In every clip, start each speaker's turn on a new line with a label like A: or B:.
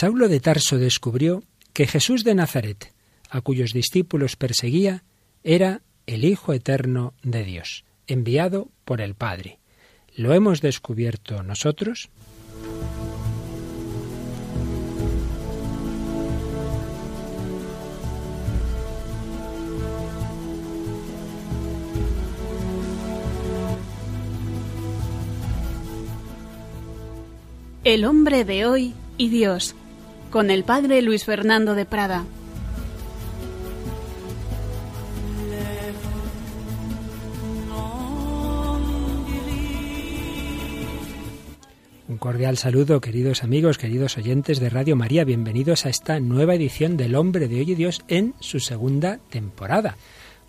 A: Saulo de Tarso descubrió que Jesús de Nazaret, a cuyos discípulos perseguía, era el Hijo Eterno de Dios, enviado por el Padre. ¿Lo hemos descubierto nosotros?
B: El hombre de hoy y Dios, con el padre Luis Fernando de Prada.
A: Un cordial saludo, queridos amigos, queridos oyentes de Radio María. Bienvenidos a esta nueva edición del Hombre de Hoy y Dios en su segunda temporada.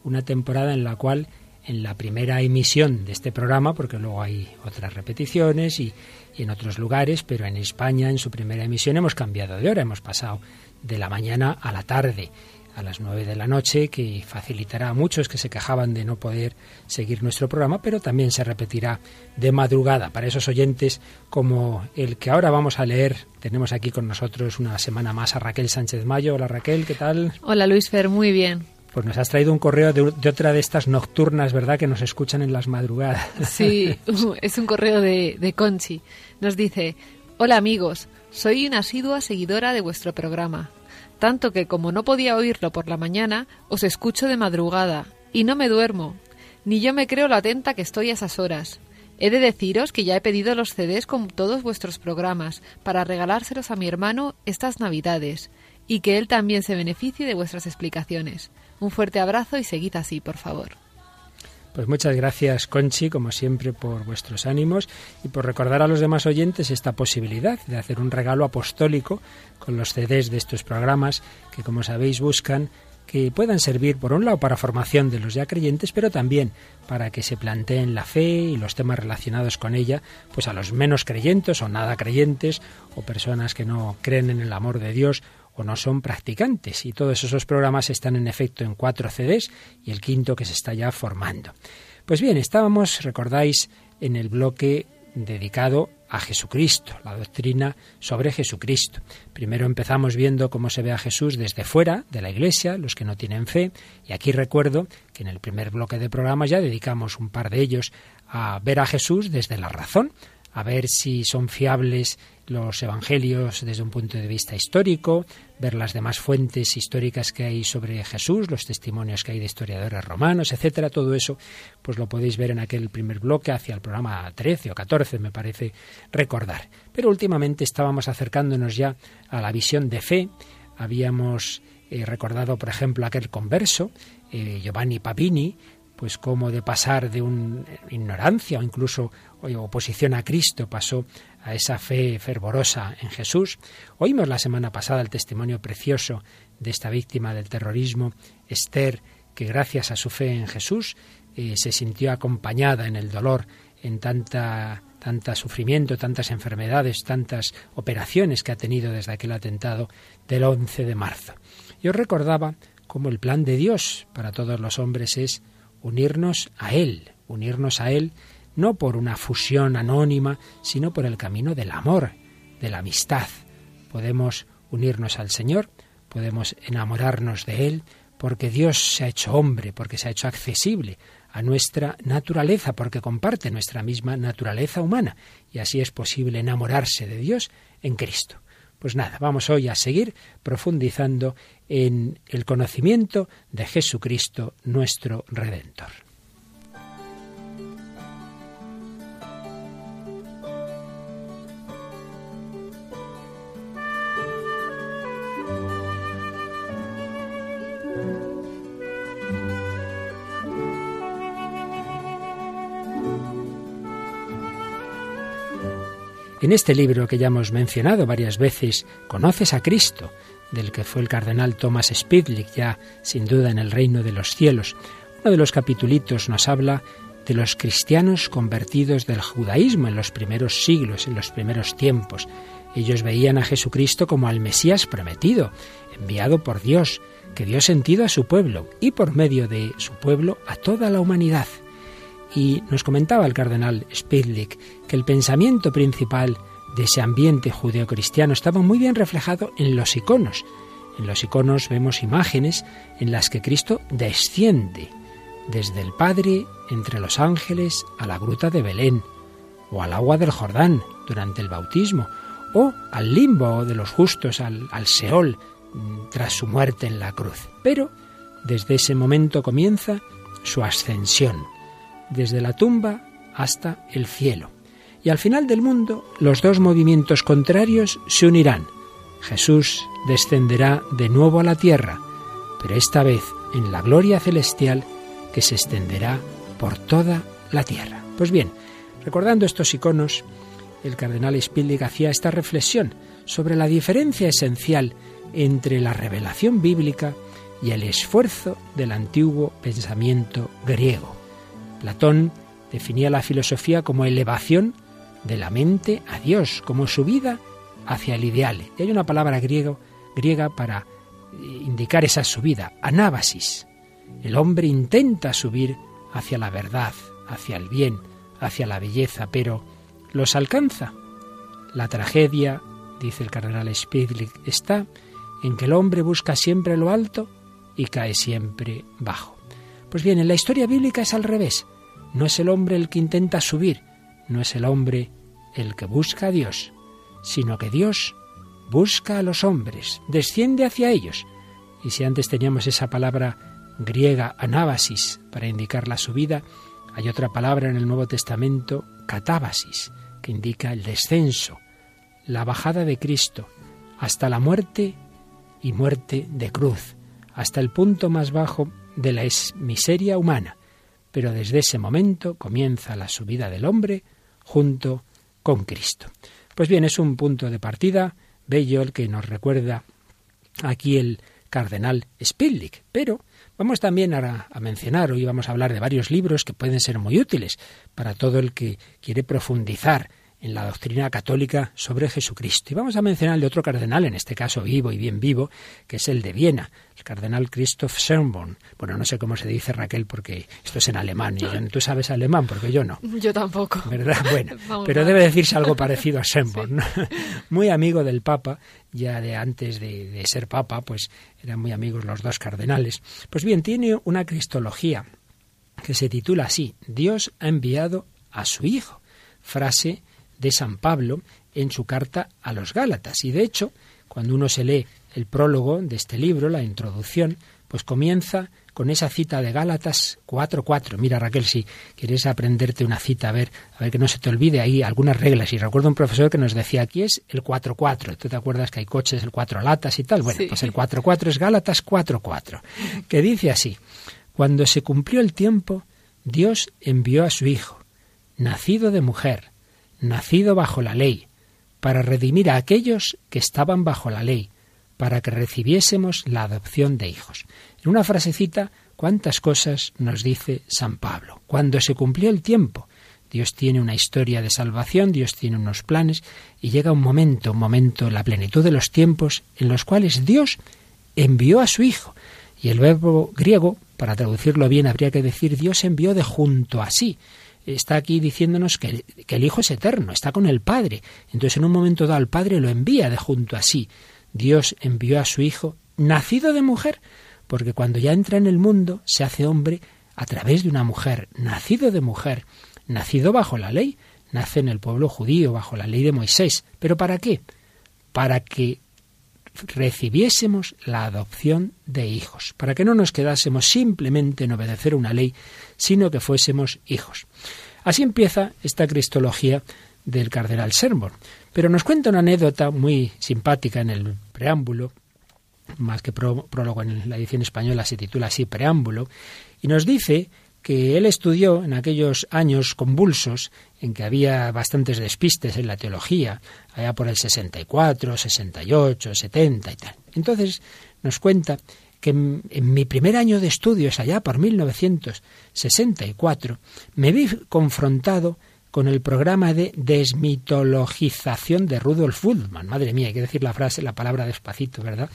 A: Una temporada en la cual en la primera emisión de este programa, porque luego hay otras repeticiones y, en otros lugares, pero en España en su primera emisión hemos cambiado de hora, hemos pasado de la mañana a la tarde a las nueve de la noche, que facilitará a muchos que se quejaban de no poder seguir nuestro programa, pero también se repetirá de madrugada para esos oyentes como el que ahora vamos a leer. Tenemos aquí con nosotros una semana más a Raquel Sánchez Mayo. Hola Raquel, ¿qué tal?
C: Hola Luis Fer, muy bien.
A: Pues nos has traído un correo de, otra de estas nocturnas, ¿verdad? Que nos escuchan en las madrugadas.
C: Sí, es un correo de, de Conchi. Nos dice, hola amigos, soy una asidua seguidora de vuestro programa. Tanto que como no podía oírlo por la mañana, os escucho de madrugada y no me duermo. Ni yo me creo lo atenta que estoy a esas horas. He de deciros que ya he pedido los CDs con todos vuestros programas para regalárselos a mi hermano estas Navidades y que él también se beneficie de vuestras explicaciones. Un fuerte abrazo y seguid así, por favor.
A: Pues muchas gracias, Conchi, como siempre, por vuestros ánimos y por recordar a los demás oyentes esta posibilidad de hacer un regalo apostólico con los CDs de estos programas que, como sabéis, buscan que puedan servir, por un lado, para formación de los ya creyentes, pero también para que se planteen la fe y los temas relacionados con ella, pues a los menos creyentes o nada creyentes, o personas que no creen en el amor de Dios, no son practicantes. Y todos esos programas están en efecto en cuatro CDs y el quinto que se está ya formando. Pues bien, estábamos, recordáis, en el bloque dedicado a Jesucristo, la doctrina sobre Jesucristo. Primero empezamos viendo cómo se ve a Jesús desde fuera de la Iglesia, los que no tienen fe, y aquí recuerdo que en el primer bloque de programas ya dedicamos un par de ellos a ver a Jesús desde la razón, a ver si son fiables los evangelios desde un punto de vista histórico, ver las demás fuentes históricas que hay sobre Jesús, los testimonios que hay de historiadores romanos, etcétera, todo eso, pues lo podéis ver en aquel primer bloque hacia el programa 13 o 14, me parece recordar. Pero últimamente estábamos acercándonos ya a la visión de fe, habíamos eh, recordado, por ejemplo, aquel converso, eh, Giovanni Papini, pues cómo de pasar de una ignorancia o incluso oposición a Cristo pasó a esa fe fervorosa en Jesús. Oímos la semana pasada el testimonio precioso de esta víctima del terrorismo, Esther, que gracias a su fe en Jesús eh, se sintió acompañada en el dolor, en tanta tanta sufrimiento, tantas enfermedades, tantas operaciones que ha tenido desde aquel atentado del 11 de marzo. Yo recordaba cómo el plan de Dios para todos los hombres es unirnos a Él, unirnos a Él no por una fusión anónima, sino por el camino del amor, de la amistad. Podemos unirnos al Señor, podemos enamorarnos de Él, porque Dios se ha hecho hombre, porque se ha hecho accesible a nuestra naturaleza, porque comparte nuestra misma naturaleza humana, y así es posible enamorarse de Dios en Cristo. Pues nada, vamos hoy a seguir profundizando en el conocimiento de Jesucristo nuestro Redentor. En este libro que ya hemos mencionado varias veces, Conoces a Cristo, del que fue el cardenal Thomas Spidlick, ya sin duda en el reino de los cielos. Uno de los capitulitos nos habla de los cristianos convertidos del judaísmo en los primeros siglos, en los primeros tiempos. Ellos veían a Jesucristo como al Mesías prometido, enviado por Dios, que dio sentido a su pueblo y por medio de su pueblo a toda la humanidad. Y nos comentaba el cardenal Spidlick que el pensamiento principal de ese ambiente judeocristiano estaba muy bien reflejado en los iconos. En los iconos vemos imágenes en las que Cristo desciende desde el Padre entre los ángeles a la gruta de Belén, o al agua del Jordán durante el bautismo, o al limbo de los justos, al, al Seol, mm, tras su muerte en la cruz. Pero desde ese momento comienza su ascensión, desde la tumba hasta el cielo. Y al final del mundo los dos movimientos contrarios se unirán. Jesús descenderá de nuevo a la tierra, pero esta vez en la gloria celestial que se extenderá por toda la tierra. Pues bien, recordando estos iconos, el cardenal Spillig hacía esta reflexión sobre la diferencia esencial entre la revelación bíblica y el esfuerzo del antiguo pensamiento griego. Platón definía la filosofía como elevación de la mente a Dios, como subida hacia el ideal. Y hay una palabra griega para indicar esa subida, anábasis. El hombre intenta subir hacia la verdad, hacia el bien, hacia la belleza, pero ¿los alcanza? La tragedia, dice el cardenal Spidlich, está en que el hombre busca siempre lo alto y cae siempre bajo. Pues bien, en la historia bíblica es al revés. No es el hombre el que intenta subir, no es el hombre el que busca a Dios, sino que Dios busca a los hombres, desciende hacia ellos. Y si antes teníamos esa palabra griega anábasis para indicar la subida, hay otra palabra en el Nuevo Testamento, catábasis, que indica el descenso, la bajada de Cristo, hasta la muerte y muerte de cruz, hasta el punto más bajo de la miseria humana. Pero desde ese momento comienza la subida del hombre junto con Cristo. Pues bien, es un punto de partida bello el que nos recuerda aquí el cardenal Spillik, pero Vamos también a, a, mencionar, hoy vamos a hablar de varios libros que pueden ser muy útiles para todo el que quiere profundizar en la doctrina católica sobre Jesucristo. Y vamos a mencionar el de otro cardenal, en este caso vivo y bien vivo, que es el de Viena, el cardenal Christoph Schönborn. Bueno, no sé cómo se dice Raquel porque esto es en alemán y tú sabes alemán porque yo no.
C: Yo tampoco.
A: ¿Verdad? Bueno, pero debe decirse algo parecido a Schönborn. Muy amigo del Papa, ya de antes de, de ser Papa, pues eran muy amigos los dos cardenales. Pues bien, tiene una cristología que se titula así, Dios ha enviado a su Hijo, frase de San Pablo en su carta a los Gálatas. Y de hecho, cuando uno se lee el prólogo de este libro, la introducción, pues comienza con esa cita de Gálatas 4.4. Mira Raquel, si quieres aprenderte una cita, a ver, a ver que no se te olvide ahí algunas reglas. Y recuerdo un profesor que nos decía, aquí es el 4.4. ¿Tú te acuerdas que hay coches, el 4 latas y tal? Bueno, pues el 4.4 es Gálatas 4.4, que dice así, cuando se cumplió el tiempo, Dios envió a su Hijo, nacido de mujer, nacido bajo la ley, para redimir a aquellos que estaban bajo la ley, para que recibiésemos la adopción de hijos. En una frasecita, cuántas cosas nos dice San Pablo. Cuando se cumplió el tiempo, Dios tiene una historia de salvación, Dios tiene unos planes, y llega un momento, un momento, la plenitud de los tiempos, en los cuales Dios envió a su Hijo. Y el verbo griego, para traducirlo bien, habría que decir Dios envió de junto a sí está aquí diciéndonos que el, Hijo es eterno, está con el Padre. Entonces en un momento dado el Padre lo envía de junto a sí. Dios envió a su Hijo, nacido de mujer, porque cuando ya entra en el mundo se hace hombre a través de una mujer, nacido de mujer, nacido bajo la ley, nace en el pueblo judío, bajo la ley de Moisés. ¿Pero para qué? Para que recibiésemos la adopción de hijos, para que no nos quedásemos simplemente en obedecer una ley, sino que fuésemos hijos. Así empieza esta cristología del cardenal Sermon. Pero nos cuenta una anécdota muy simpática en el preámbulo, más que prólogo en la edición española se titula así preámbulo, y nos dice que él estudió en aquellos años convulsos en que había bastantes despistes en la teología, allá por el 64, 68, 70 y tal. Entonces nos cuenta que en, mi primer año de estudios, allá por 1964, me vi confrontado con el programa de desmitologización de Rudolf Bultmann. Madre mía, hay que decir la frase, la palabra despacito, ¿verdad?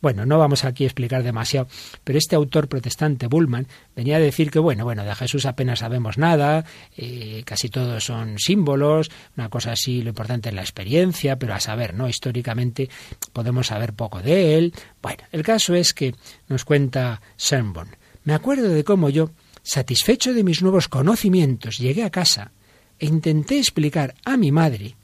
A: Bueno, no vamos aquí a explicar demasiado, pero este autor protestante, Bultmann, venía a decir que, bueno, bueno, de Jesús apenas sabemos nada, eh, casi todos son símbolos, una cosa así, lo importante es la experiencia, pero a saber, ¿no? Históricamente podemos saber poco de él. Bueno, el caso es que nos cuenta Sernborn. Me acuerdo de cómo yo, satisfecho de mis nuevos conocimientos, llegué a casa e intenté explicar a mi madre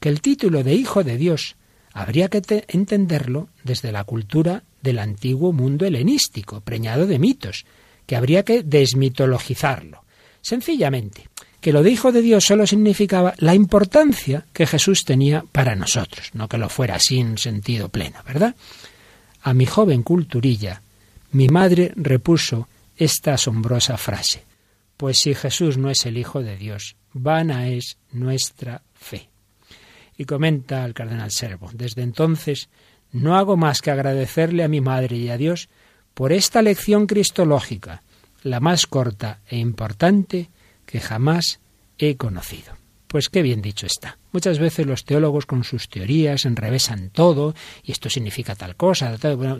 A: que el título de Hijo de Dios habría que entenderlo desde la cultura del antiguo mundo helenístico, preñado de mitos, que habría que desmitologizarlo. Sencillamente, que lo de Hijo de Dios solo significaba la importancia que Jesús tenía para nosotros, no que lo fuera sin sentido pleno, ¿verdad? A mi joven culturilla, mi madre repuso esta asombrosa frase. Pues si Jesús no es el Hijo de Dios, vana es nuestra fe. Y comenta el cardenal Servo, desde entonces no hago más que agradecerle a mi madre y a Dios por esta lección cristológica, la más corta e importante que jamás he conocido. Pues qué bien dicho está. Muchas veces los teólogos con sus teorías enrevesan todo y esto significa tal cosa.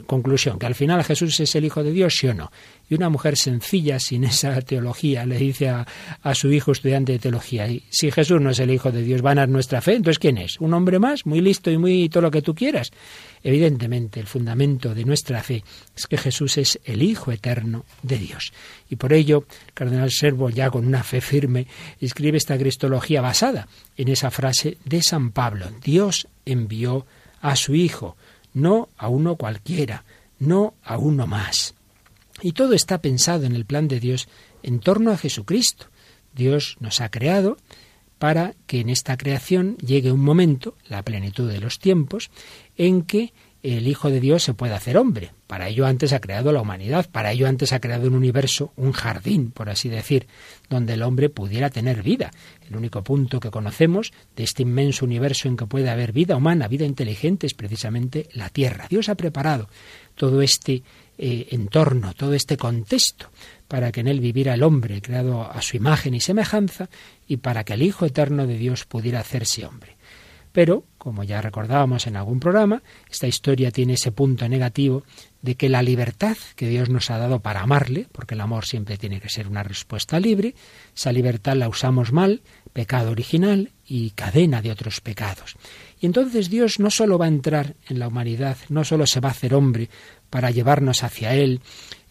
A: conclusión, que al final Jesús es el Hijo de Dios, sí o no. Y una mujer sencilla, sin esa teología, le dice a, a su hijo estudiante de teología, si Jesús no es el Hijo de Dios, ¿van a nuestra fe? Entonces, ¿quién es? ¿Un hombre más? Muy listo y muy todo lo que tú quieras. Evidentemente, el fundamento de nuestra fe es que Jesús es el Hijo eterno de Dios. Y por ello, el cardenal Servo, ya con una fe firme, escribe esta cristología basada en esa frase de San Pablo. Dios envió a su Hijo, no a uno cualquiera, no a uno más. Y todo está pensado en el plan de Dios en torno a Jesucristo. Dios nos ha creado para que en esta creación llegue un momento, la plenitud de los tiempos, en que el Hijo de Dios se pueda hacer hombre. Para ello antes ha creado la humanidad, para ello antes ha creado un universo, un jardín, por así decir, donde el hombre pudiera tener vida. El único punto que conocemos de este inmenso universo en que puede haber vida humana, vida inteligente, es precisamente la Tierra. Dios ha preparado todo este eh, entorno, todo este contexto, para que en él viviera el hombre, creado a su imagen y semejanza, y para que el Hijo eterno de Dios pudiera hacerse hombre. Pero, como ya recordábamos en algún programa, esta historia tiene ese punto negativo de que la libertad que Dios nos ha dado para amarle, porque el amor siempre tiene que ser una respuesta libre, esa libertad la usamos mal, pecado original y cadena de otros pecados. Y entonces Dios no solo va a entrar en la humanidad, no solo se va a hacer hombre para llevarnos hacia Él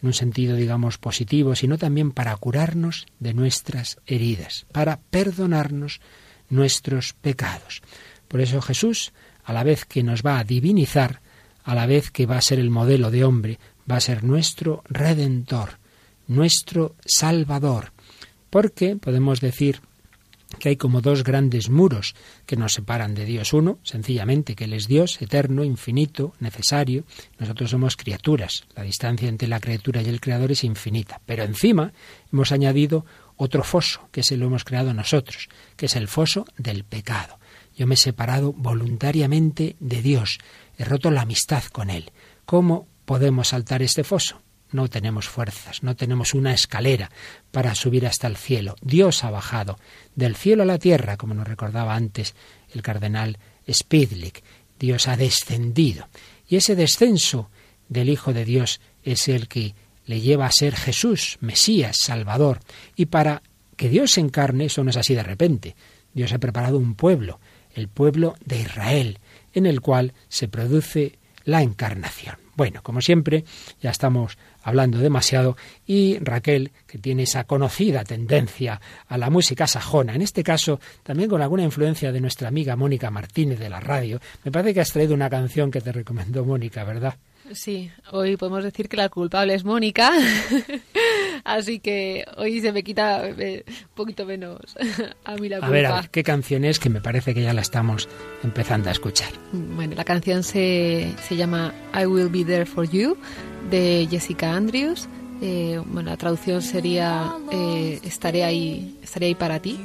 A: en un sentido, digamos, positivo, sino también para curarnos de nuestras heridas, para perdonarnos nuestros pecados. Por eso Jesús, a la vez que nos va a divinizar, a la vez que va a ser el modelo de hombre, va a ser nuestro redentor, nuestro salvador. Porque podemos decir que hay como dos grandes muros que nos separan de Dios. Uno, sencillamente, que Él es Dios, eterno, infinito, necesario. Nosotros somos criaturas. La distancia entre la criatura y el Creador es infinita. Pero encima hemos añadido otro foso, que se lo hemos creado nosotros, que es el foso del pecado. Yo me he separado voluntariamente de Dios. He roto la amistad con Él. ¿Cómo podemos saltar este foso? No tenemos fuerzas, no tenemos una escalera para subir hasta el cielo. Dios ha bajado del cielo a la tierra, como nos recordaba antes el cardenal Spidlick. Dios ha descendido. Y ese descenso del Hijo de Dios es el que le lleva a ser Jesús, Mesías, Salvador. Y para que Dios se encarne, eso no es así de repente. Dios ha preparado un pueblo, el pueblo de Israel, en el cual se produce la encarnación. Bueno, como siempre, ya estamos hablando demasiado y Raquel, que tiene esa conocida tendencia a la música sajona, en este caso también con alguna influencia de nuestra amiga Mónica Martínez de la radio, me parece que has traído una canción que te recomendó Mónica, ¿verdad?
C: Sí, hoy podemos decir que la culpable es Mónica, así que hoy se me quita eh, un poquito menos a mí la culpa.
A: A ver, a ver, ¿qué canción es? Que me parece que ya la estamos empezando a escuchar.
C: Bueno, la canción se, se llama I Will Be There For You, de Jessica Andrews. Eh, bueno, la traducción sería eh, estaré ahí, estaré ahí para ti.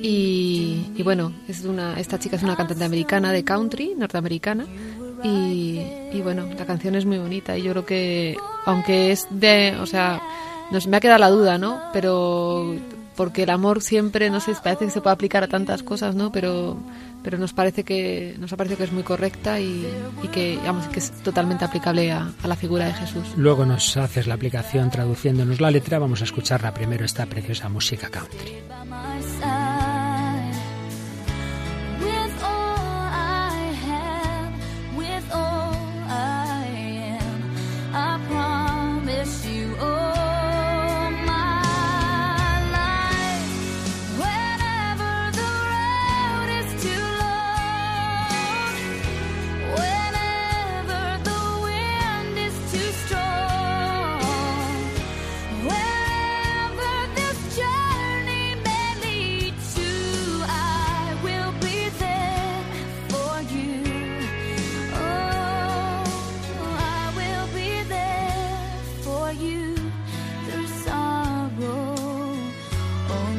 C: Y, y, bueno, es una, esta chica es una cantante americana de country, norteamericana, y, bueno, la canción es muy bonita y yo creo que, aunque es de, o sea, nos me ha quedado la duda, ¿no? Pero porque el amor siempre, no sé, parece que se puede aplicar a tantas cosas, ¿no? Pero, pero nos parece que nos ha parecido que es muy correcta y, que, digamos, que es totalmente aplicable a, a, la figura de Jesús.
A: Luego nos haces la aplicación traduciéndonos la letra, vamos a escucharla primero esta preciosa música country.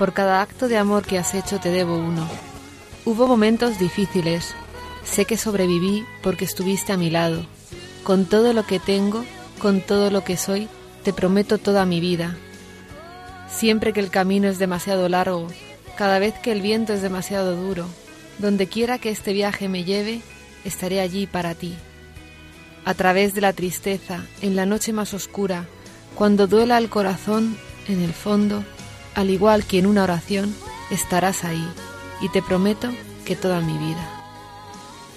C: Por cada acto de amor que has hecho te debo uno. Hubo momentos difíciles. Sé que sobreviví porque estuviste a mi lado. Con todo lo que tengo, con todo lo que soy, te prometo toda mi vida. Siempre que el camino es demasiado largo, cada vez que el viento es demasiado duro, donde quiera que este viaje me lleve, estaré allí para ti a través de la tristeza, en la noche más oscura, cuando duela el corazón, en el fondo, al igual que en una oración, estarás ahí, y te prometo que toda mi vida.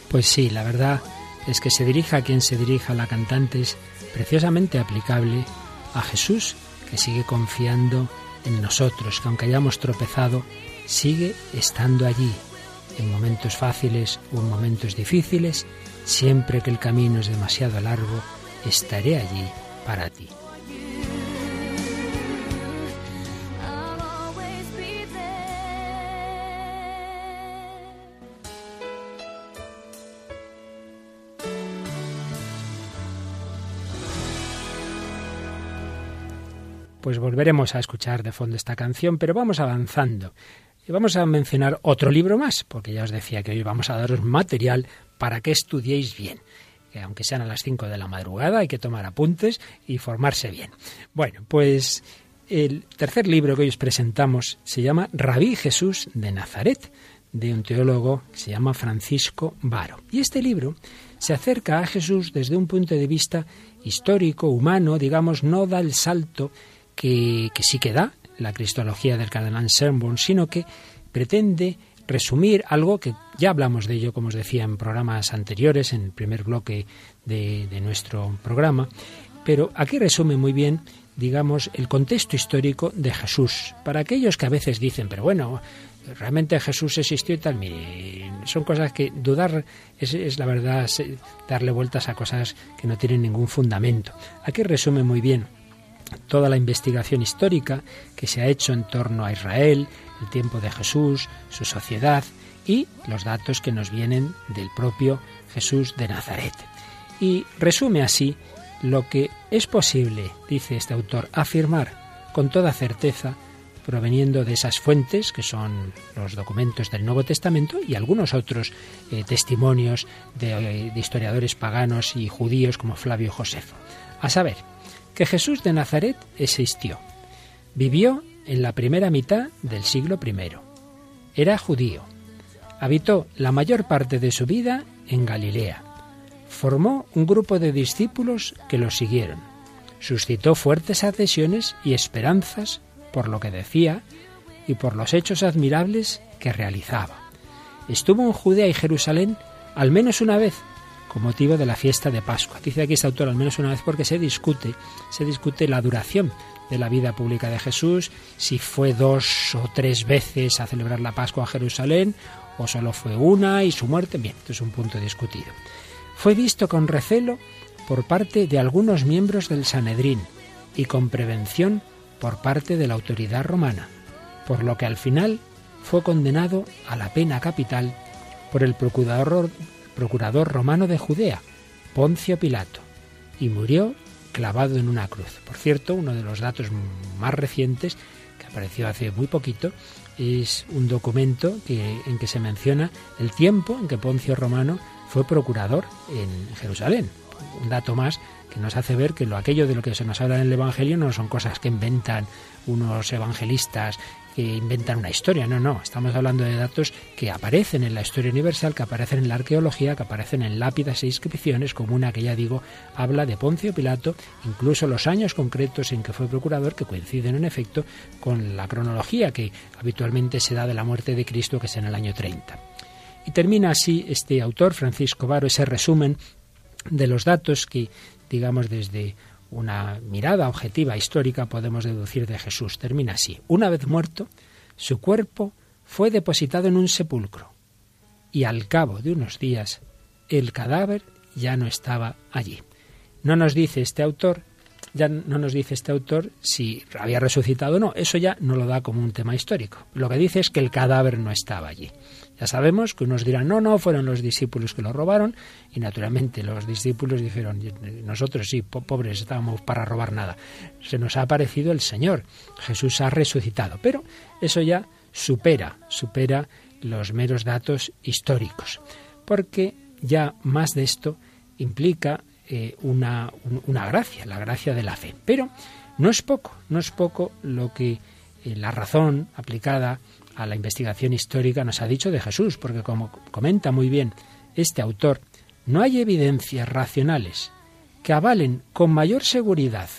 A: Pues sí, la verdad es que se dirija a quien se dirija la cantante es preciosamente aplicable a Jesús, que sigue confiando en nosotros, que aunque hayamos tropezado, sigue estando allí, en momentos fáciles o en momentos difíciles, Siempre que el camino es demasiado largo, estaré allí para ti. Pues volveremos a escuchar de fondo esta canción, pero vamos avanzando. Y vamos a mencionar otro libro más, porque ya os decía que hoy vamos a daros material para que estudiéis bien. Que aunque sean a las 5 de la madrugada, hay que tomar apuntes y formarse bien. Bueno, pues el tercer libro que hoy os presentamos se llama Rabí Jesús de Nazaret, de un teólogo que se llama Francisco Varo. Y este libro se acerca a Jesús desde un punto de vista histórico, humano, digamos, no da el salto que, sí que da la cristología del cardenal Sermon, sino que pretende resumir algo que ya hablamos de ello, como os decía, en programas anteriores, en el primer bloque de, nuestro programa, pero aquí resume muy bien digamos, el contexto histórico de Jesús. Para aquellos que a veces dicen, pero bueno, realmente Jesús existió y tal, son cosas que dudar es, es, la verdad darle vueltas a cosas que no tienen ningún fundamento. Aquí resume muy bien toda la investigación histórica que se ha hecho en torno a Israel, el tiempo de Jesús, su sociedad y los datos que nos vienen del propio Jesús de Nazaret. Y resume así lo que es posible, dice este autor, afirmar con toda certeza proveniendo de esas fuentes que son los documentos del Nuevo Testamento y algunos otros eh, testimonios de, de historiadores paganos y judíos como Flavio Josefo. A saber, que Jesús de Nazaret existió, vivió en la primera mitad del siglo I. Era judío. Habitó la mayor parte de su vida en Galilea. Formó un grupo de discípulos que lo siguieron. Suscitó fuertes adhesiones y esperanzas por lo que decía y por los hechos admirables que realizaba. Estuvo en Judea y Jerusalén al menos una vez con motivo de la fiesta de Pascua. Dice aquí este autor al menos una vez porque se discute, se discute la duración de la vida pública de Jesús, si fue dos o tres veces a celebrar la Pascua a Jerusalén o solo fue una y su muerte. Bien, esto es un punto discutido. Fue visto con recelo por parte de algunos miembros del Sanedrín y con prevención por parte de la autoridad romana, por lo que al final fue condenado a la pena capital por el procurador, procurador romano de Judea, Poncio Pilato, y murió clavado en una cruz. Por cierto, uno de los datos más recientes, que apareció hace muy poquito, es un documento que, en que se menciona el tiempo en que Poncio Romano fue procurador en Jerusalén. Un dato más que nos hace ver que lo aquello de lo que se nos habla en el Evangelio no son cosas que inventan unos evangelistas que inventan una historia, no, no, estamos hablando de datos que aparecen en la historia universal, que aparecen en la arqueología, que aparecen en lápidas e inscripciones, como una que ya digo habla de Poncio Pilato, incluso los años concretos en que fue procurador, que coinciden en efecto con la cronología que habitualmente se da de la muerte de Cristo, que es en el año 30. Y termina así este autor, Francisco Varo, ese resumen de los datos que, digamos, desde una mirada objetiva histórica podemos deducir de Jesús. Termina así. Una vez muerto, su cuerpo fue depositado en un sepulcro y al cabo de unos días el cadáver ya no estaba allí. No nos dice este autor, ya no nos dice este autor si había resucitado o no, eso ya no lo da como un tema histórico. Lo que dice es que el cadáver no estaba allí. Ya sabemos que unos dirán, no, no, fueron los discípulos que lo robaron, y naturalmente los discípulos dijeron, nosotros sí, pobres, estábamos para robar nada. Se nos ha aparecido el Señor, Jesús ha resucitado, pero eso ya supera, supera los meros datos históricos, porque ya más de esto implica eh, una, una gracia, la gracia de la fe. Pero no es poco, no es poco lo que eh, la razón aplicada a la investigación histórica nos ha dicho de Jesús, porque como comenta muy bien este autor, no hay evidencias racionales que avalen con mayor seguridad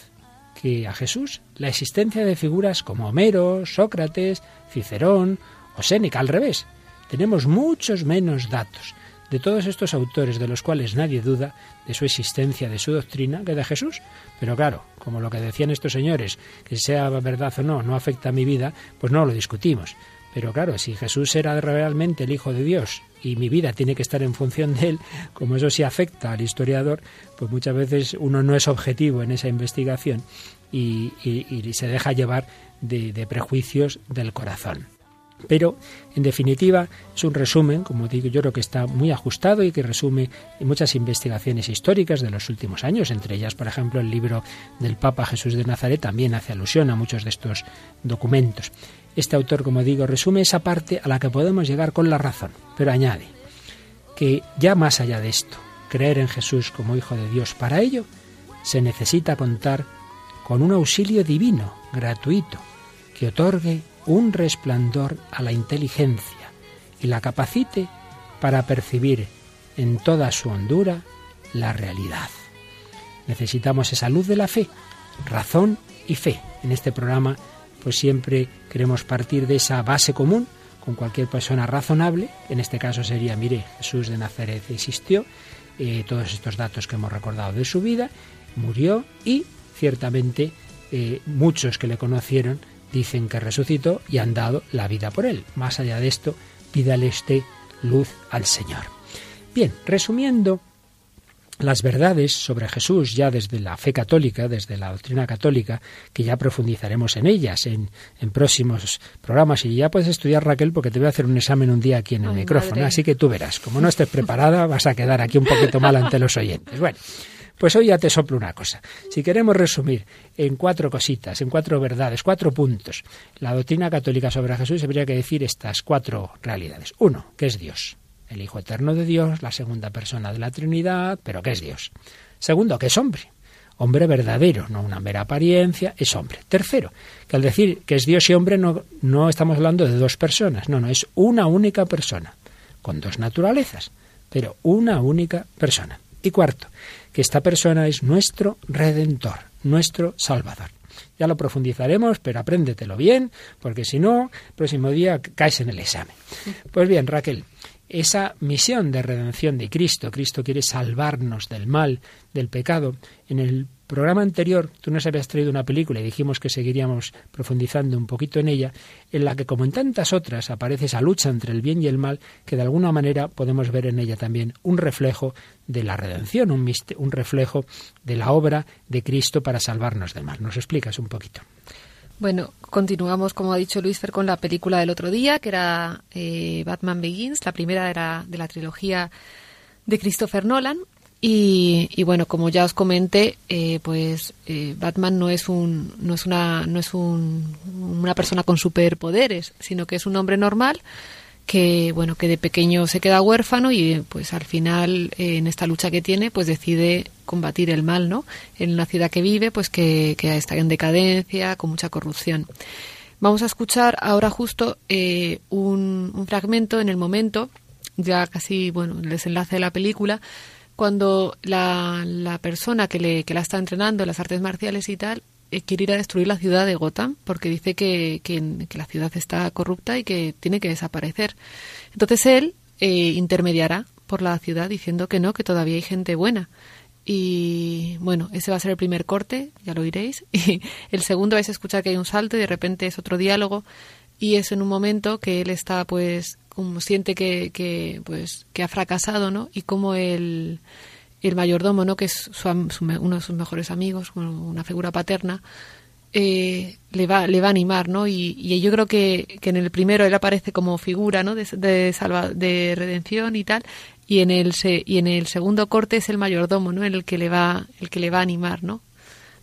A: que a Jesús la existencia de figuras como Homero, Sócrates, Cicerón o Séneca. Al revés, tenemos muchos menos datos de todos estos autores de los cuales nadie duda de su existencia, de su doctrina, que de Jesús. Pero claro, como lo que decían estos señores, que sea verdad o no, no afecta a mi vida, pues no lo discutimos. Pero claro, si Jesús era realmente el Hijo de Dios y mi vida tiene que estar en función de él, como eso sí afecta al historiador, pues muchas veces uno no es objetivo en esa investigación y, se deja llevar de, prejuicios del corazón. Pero, en definitiva, es un resumen, como digo, yo creo que está muy ajustado y que resume muchas investigaciones históricas de los últimos años, entre ellas, por ejemplo, el libro del Papa Jesús de Nazaret también hace alusión a muchos de estos documentos. Este autor, como digo, resume esa parte a la que podemos llegar con la razón, pero añade que ya más allá de esto, creer en Jesús como Hijo de Dios, para ello se necesita contar con un auxilio divino, gratuito, que otorgue un resplandor a la inteligencia y la capacite para percibir en toda su hondura la realidad. Necesitamos esa luz de la fe, razón y fe. En este programa pues siempre queremos partir de esa base común con cualquier persona razonable. En este caso sería, mire, Jesús de Nazaret existió, eh, todos estos datos que hemos recordado de su vida, murió y ciertamente eh, muchos que le conocieron dicen que resucitó y han dado la vida por él. Más allá de esto, pídale este luz al Señor. Bien, resumiendo las verdades sobre Jesús ya desde la fe católica, desde la doctrina católica, que ya profundizaremos en ellas en, próximos programas. Y ya puedes estudiar, Raquel, porque te voy a hacer un examen un día aquí en el micrófono. Así que tú verás, como no estés preparada, vas a quedar aquí un poquito mal ante los oyentes. Bueno, pues hoy ya te soplo una cosa. Si queremos resumir en cuatro cositas, en cuatro verdades, cuatro puntos, la doctrina católica sobre Jesús, habría que decir estas cuatro realidades. Uno, que es Dios el Hijo Eterno de Dios, la segunda persona de la Trinidad, pero que es Dios. Segundo, que es hombre. Hombre verdadero, no una mera apariencia, es hombre. Tercero, que al decir que es Dios y hombre no, no estamos hablando de dos personas, no, no, es una única persona, con dos naturalezas, pero una única persona. Y cuarto, que esta persona es nuestro redentor, nuestro salvador. Ya lo profundizaremos, pero apréndetelo bien, porque si no, el próximo día caes en el examen. Pues bien, Raquel, esa misión de redención de Cristo. Cristo quiere salvarnos del mal, del pecado. En el programa anterior tú nos habías traído una película y dijimos que seguiríamos profundizando un poquito en ella, en la que como en tantas otras aparece esa lucha entre el bien y el mal, que de alguna manera podemos ver en ella también un reflejo de la redención, un, un reflejo de la obra de Cristo para salvarnos del mal. ¿Nos explicas un poquito?
C: Bueno, continuamos, como ha dicho Luis Fer, con la película del otro día, que era eh, Batman Begins. La primera era de la trilogía de Christopher Nolan. Y, bueno, como ya os comenté, eh, pues eh, Batman no es un, no es una, no es un, una persona con superpoderes, sino que es un hombre normal que bueno que de pequeño se queda huérfano y pues al final eh, en esta lucha que tiene pues decide combatir el mal no en una ciudad que vive pues que, que está en decadencia con mucha corrupción. Vamos a escuchar ahora justo eh, un, un, fragmento en el momento ya casi bueno el desenlace de la película cuando la, la persona que, le, que la está entrenando en las artes marciales y tal quiere ir a destruir la ciudad de Gotham porque dice que, que, la ciudad está corrupta y que tiene que desaparecer. Entonces él eh, intermediará por la ciudad diciendo que no, que todavía hay gente buena. Y bueno, ese va a ser el primer corte, ya lo oiréis. Y el segundo vais a escuchar que hay un salto y de repente es otro diálogo. Y es en un momento que él está, pues, como siente que, que pues, que ha fracasado, ¿no? Y como el mayordomo, ¿no? que es uno de sus mejores amigos, una figura paterna, eh, le, va, le va a animar, ¿no? Y, yo creo que, que, en el primero él aparece como figura, ¿no? De, de, salva, de redención y tal, y en el y en el segundo corte es el mayordomo, ¿no? El que le va el que le va a animar, ¿no?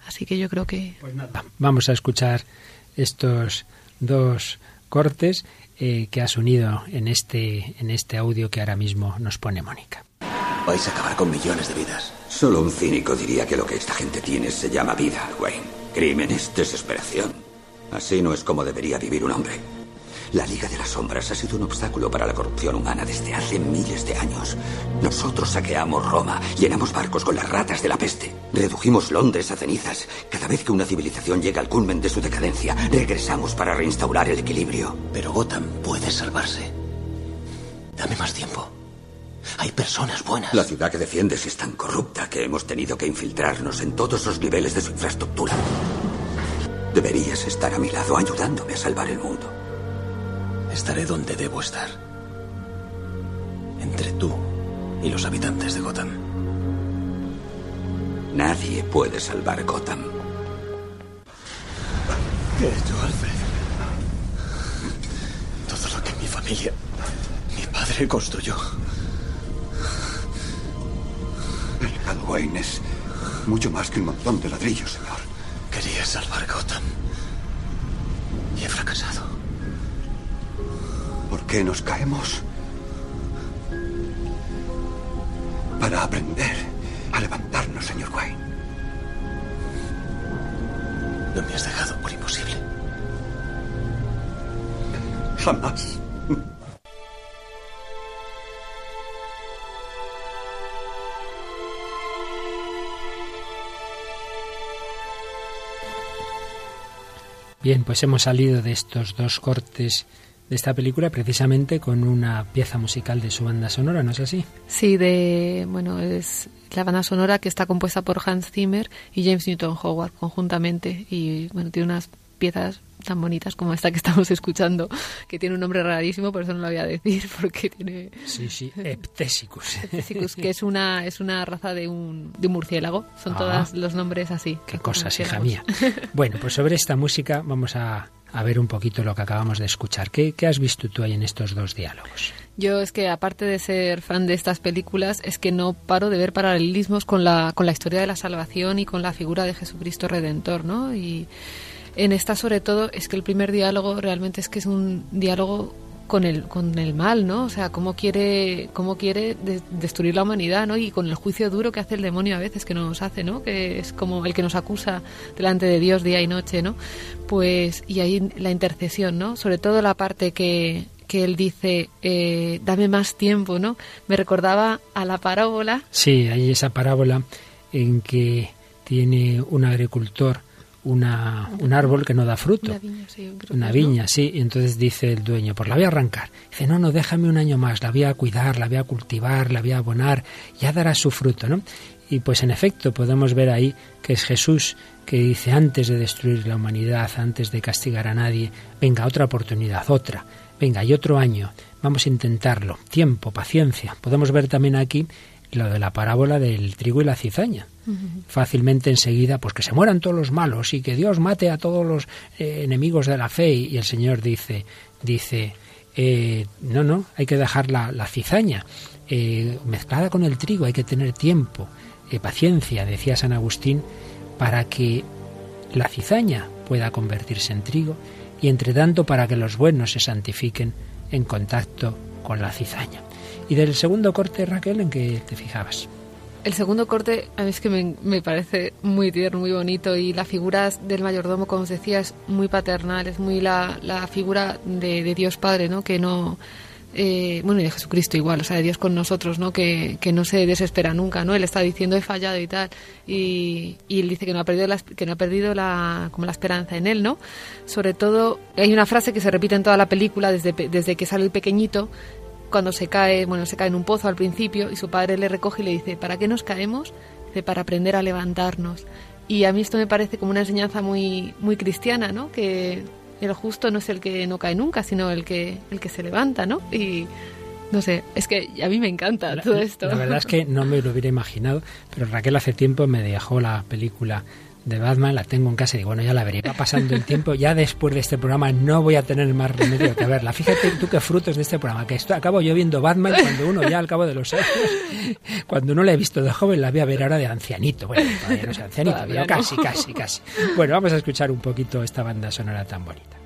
C: Así que yo creo que
A: pues nada. vamos a escuchar estos dos cortes eh, que has unido en este en este audio que ahora mismo nos pone Mónica.
D: Vais a acabar con millones de vidas.
E: Solo un cínico diría que lo que esta gente tiene se llama vida, Wayne. Crímenes, desesperación. Así no es como debería vivir un hombre. La Liga de las Sombras ha sido un obstáculo para la corrupción humana desde hace miles de años. Nosotros saqueamos Roma, llenamos barcos con las ratas de la peste, redujimos Londres a cenizas. Cada vez que una civilización llega al culmen de su decadencia, regresamos para reinstaurar el equilibrio.
D: Pero Gotham puede salvarse. Dame más tiempo. Hay personas buenas.
E: La ciudad que defiendes es tan corrupta que hemos tenido que infiltrarnos en todos los niveles de su infraestructura. Deberías estar a mi lado ayudándome a salvar el mundo.
D: Estaré donde debo estar. Entre tú y los habitantes de Gotham.
E: Nadie puede salvar Gotham.
D: ¿Qué he hecho, Alfred? Todo lo que mi familia, mi padre construyó.
E: El Wayne es mucho más que un montón de ladrillos, señor.
D: Quería salvar Gotham. Y he fracasado.
E: ¿Por qué nos caemos? Para aprender a levantarnos, señor Wayne.
D: No me has dejado por imposible.
E: Jamás.
A: Bien, pues hemos salido de estos dos cortes de esta película precisamente con una pieza musical de su banda sonora, ¿no es así?
C: Sí, de bueno, es la banda sonora que está compuesta por Hans Zimmer y James Newton Howard conjuntamente y bueno, tiene unas piezas tan bonitas como esta que estamos escuchando, que tiene un nombre rarísimo, por eso no lo voy a decir, porque tiene...
A: Sí, sí, Eptesicus.
C: Eptesicus, que es una, es una raza de un, de murciélago. Son ah. todos los nombres así.
A: Qué cosas, hija mía. Bueno, pues sobre esta música vamos a, a ver un poquito lo que acabamos de escuchar. ¿Qué, ¿Qué, has visto tú ahí en estos dos diálogos?
C: Yo es que aparte de ser fan de estas películas, es que no paro de ver paralelismos con la, con la historia de la salvación y con la figura de Jesucristo Redentor, ¿no? Y en esta, sobre todo, es que el primer diálogo realmente es que es un diálogo con el, con el mal, ¿no? O sea, cómo quiere, cómo quiere destruir la humanidad, ¿no? Y con el juicio duro que hace el demonio a veces que nos hace, ¿no? Que es como el que nos acusa delante de Dios día y noche, ¿no? Pues, y ahí la intercesión, ¿no? Sobre todo la parte que, que él dice, eh, dame más tiempo, ¿no? Me recordaba a la parábola.
A: Sí, hay esa parábola en que tiene un agricultor una, un árbol que no da fruto. Una viña, sí, Y entonces dice el dueño, pues la voy a arrancar. Dice, no, no, déjame un año más, la voy a cuidar, la voy a cultivar, la voy a abonar, ya dará su fruto, ¿no? Y pues en efecto podemos ver ahí que es Jesús que dice antes de destruir la humanidad, antes de castigar a nadie, venga otra oportunidad, otra, venga y otro año, vamos a intentarlo, tiempo, paciencia. Podemos ver también aquí lo de la parábola del trigo y la cizaña. Fácilmente enseguida, pues que se mueran todos los malos y que Dios mate a todos los eh, enemigos de la fe. Y el Señor dice, dice, eh, no, no, hay que dejar la, cizaña eh, mezclada con el trigo, hay que tener tiempo, paciencia, decía San Agustín, para que la cizaña pueda convertirse en trigo y entre tanto para que los buenos se santifiquen en contacto con la cizaña. Y del segundo corte, Raquel, ¿en qué te fijabas?
C: El segundo corte a mí es que me, parece muy tierno, muy bonito y la figura del mayordomo, como os decía, es muy paternal, es muy la, figura de, de Dios Padre, ¿no? Que no eh, bueno, y de Jesucristo igual, o sea, de Dios con nosotros, ¿no? Que, que, no se desespera nunca, ¿no? Él está diciendo he fallado y tal, y, y él dice que no ha perdido la, que no ha perdido la, como la esperanza en él, ¿no? Sobre todo, hay una frase que se repite en toda la película desde, desde que sale el pequeñito, cuando se cae, bueno, se cae en un pozo al principio y su padre le recoge y le dice, ¿para qué nos caemos? Dice, para aprender a levantarnos. Y a mí esto me parece como una enseñanza muy, muy cristiana, ¿no? Que el justo no es el que no cae nunca, sino el que, el que se levanta, ¿no? Y no sé, es que a mí me encanta todo esto.
A: La verdad es que no me lo hubiera imaginado, pero Raquel hace tiempo me dejó la película de Batman, la tengo en casa y digo, bueno, ya la veré. Va pasando el tiempo, ya después de este programa no voy a tener más remedio que verla. Fíjate tú qué frutos de este programa, que esto acabo yo viendo Batman cuando uno ya al cabo de los años, cuando no la he visto de joven, la voy a ver ahora de ancianito. Bueno, todavía no ancianito, pero casi, casi, casi. Bueno, vamos a escuchar un poquito esta banda sonora tan bonita.